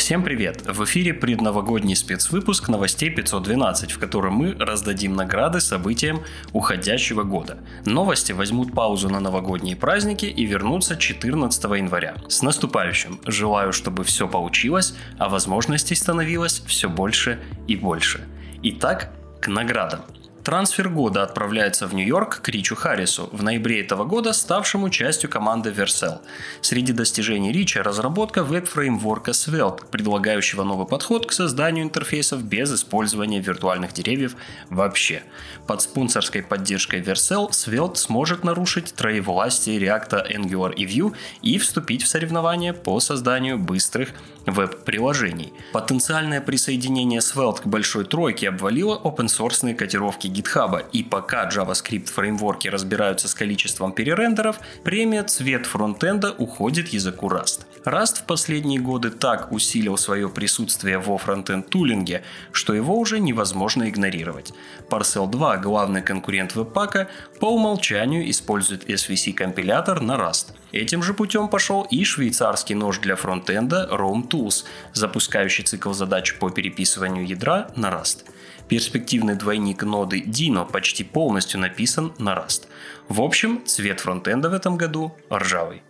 Всем привет! В эфире предновогодний спецвыпуск новостей 512, в котором мы раздадим награды событиям уходящего года. Новости возьмут паузу на новогодние праздники и вернутся 14 января. С наступающим! Желаю, чтобы все получилось, а возможностей становилось все больше и больше. Итак, к наградам. Трансфер года отправляется в Нью-Йорк к Ричу Харрису, в ноябре этого года ставшему частью команды Vercel. Среди достижений Рича – разработка веб-фреймворка Svelte, предлагающего новый подход к созданию интерфейсов без использования виртуальных деревьев вообще. Под спонсорской поддержкой Vercel Svelte сможет нарушить троевластие React, Angular и Vue и вступить в соревнования по созданию быстрых веб-приложений. Потенциальное присоединение Svelte к большой тройке обвалило open-source котировки GitHub, и пока JavaScript фреймворки разбираются с количеством перерендеров, премия цвет фронтенда уходит языку Rust. Rust в последние годы так усилил свое присутствие во фронтенд тулинге, что его уже невозможно игнорировать. Parcel 2, главный конкурент веб-пака, по умолчанию использует SVC компилятор на Rust. Этим же путем пошел и швейцарский нож для фронтенда Rome Tools, запускающий цикл задач по переписыванию ядра на Rust. Перспективный двойник ноды Dino почти полностью написан на Rust. В общем, цвет фронтенда в этом году ржавый.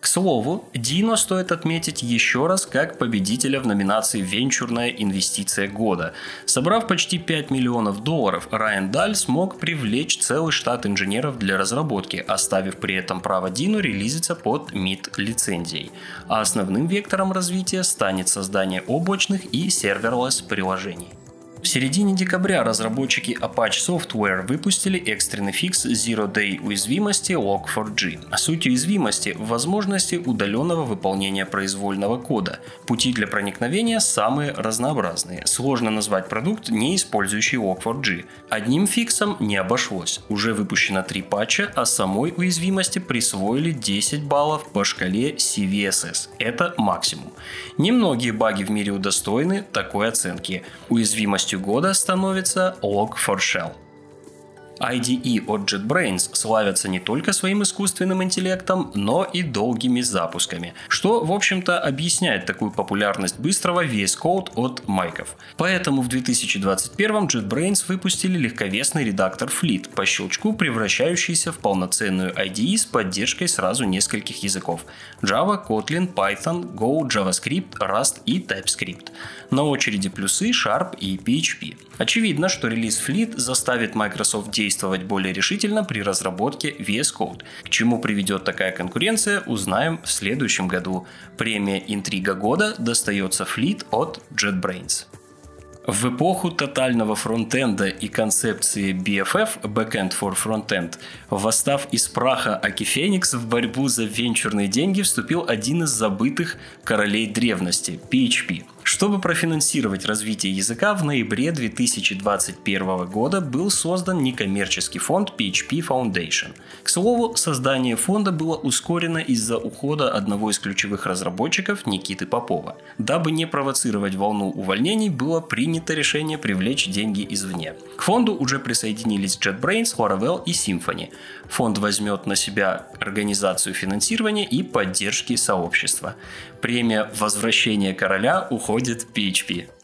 К слову, Дино стоит отметить еще раз как победителя в номинации «Венчурная инвестиция года». Собрав почти 5 миллионов долларов, Райан Даль смог привлечь целый штат инженеров для разработки, оставив при этом право Deno релизиться под MIT лицензией. А основным вектором развития станет создание облачных и serverless приложений. В середине декабря разработчики Apache Software выпустили экстренный фикс Zero Day уязвимости Log4j. Суть уязвимости в возможности удаленного выполнения произвольного кода. Пути для проникновения самые разнообразные. Сложно назвать продукт, не использующий Log4j. Одним фиксом не обошлось. Уже выпущено три патча, а самой уязвимости присвоили 10 баллов по шкале CVSS. Это максимум. Немногие баги в мире удостоены такой оценки. Уязвимость Новостью года становится Log4Shell. IDE от JetBrains славятся не только своим искусственным интеллектом, но и долгими запусками, что, в общем-то, объясняет такую популярность быстрого VS Code от майков. Поэтому в 2021 JetBrains выпустили легковесный редактор Fleet, по щелчку превращающийся в полноценную IDE с поддержкой сразу нескольких языков – Java, Kotlin, Python, Go, JavaScript, Rust и TypeScript. На очереди плюсы Sharp и PHP. Очевидно, что релиз Fleet заставит Microsoft действовать более решительно при разработке VS Code. К чему приведет такая конкуренция, узнаем в следующем году. Премия «Интрига года» достается Fleet от JetBrains. В эпоху тотального фронтенда и концепции BFF Backend for Frontend, восстав из праха Аки Феникс в борьбу за венчурные деньги, вступил один из забытых королей древности – PHP – чтобы профинансировать развитие языка, в ноябре 2021 года был создан некоммерческий фонд PHP Foundation. К слову, создание фонда было ускорено из-за ухода одного из ключевых разработчиков Никиты Попова. Дабы не провоцировать волну увольнений, было принято решение привлечь деньги извне. К фонду уже присоединились JetBrains, Laravel и Symfony. Фонд возьмет на себя организацию финансирования и поддержки сообщества. Премия «Возвращение короля» уходит уходит PHP.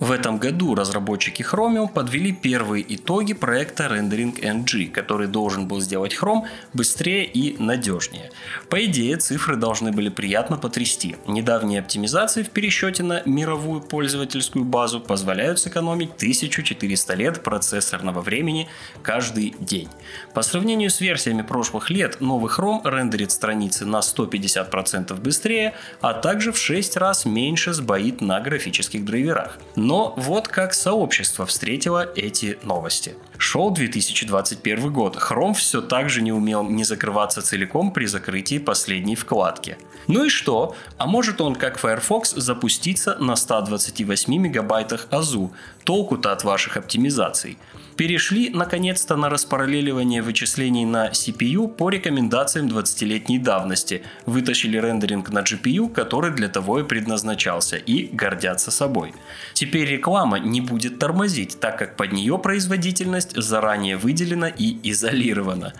В этом году разработчики Chromium подвели первые итоги проекта Rendering NG, который должен был сделать Chrome быстрее и надежнее. По идее, цифры должны были приятно потрясти. Недавние оптимизации в пересчете на мировую пользовательскую базу позволяют сэкономить 1400 лет процессорного времени каждый день. По сравнению с версиями прошлых лет, новый Chrome рендерит страницы на 150% быстрее, а также в 6 раз меньше сбоит на графических драйверах. Но вот как сообщество встретило эти новости. Шел 2021 год. Chrome все так же не умел не закрываться целиком при закрытии последней вкладки. Ну и что? А может он, как Firefox, запуститься на 128 мегабайтах АЗУ? Толку-то от ваших оптимизаций перешли наконец-то на распараллеливание вычислений на CPU по рекомендациям 20-летней давности, вытащили рендеринг на GPU, который для того и предназначался, и гордятся собой. Теперь реклама не будет тормозить, так как под нее производительность заранее выделена и изолирована.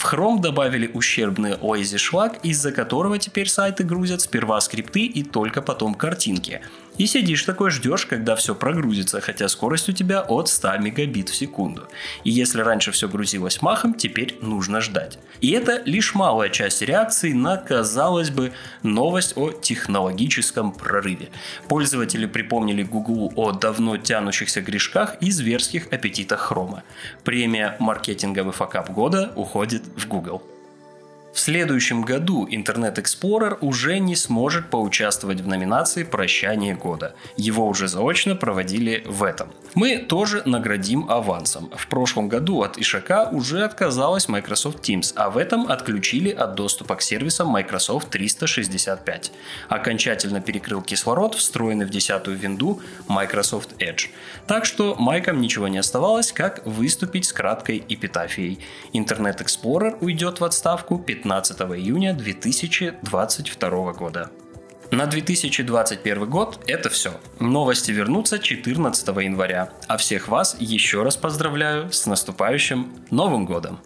В Chrome добавили ущербный Lazy Schlag, из-за которого теперь сайты грузят сперва скрипты и только потом картинки. И сидишь такой ждешь, когда все прогрузится, хотя скорость у тебя от 100 мегабит в секунду. И если раньше все грузилось махом, теперь нужно ждать. И это лишь малая часть реакции на, казалось бы, новость о технологическом прорыве. Пользователи припомнили Google о давно тянущихся грешках и зверских аппетитах хрома. Премия «Маркетинговый факап года» уходит в Google. В следующем году Internet Explorer уже не сможет поучаствовать в номинации «Прощание года». Его уже заочно проводили в этом. Мы тоже наградим авансом. В прошлом году от Ишака уже отказалась Microsoft Teams, а в этом отключили от доступа к сервисам Microsoft 365. Окончательно перекрыл кислород, встроенный в десятую винду Microsoft Edge. Так что Майкам ничего не оставалось, как выступить с краткой эпитафией. Internet Explorer уйдет в отставку 15 июня 2022 года. На 2021 год это все. Новости вернутся 14 января. А всех вас еще раз поздравляю с наступающим Новым годом!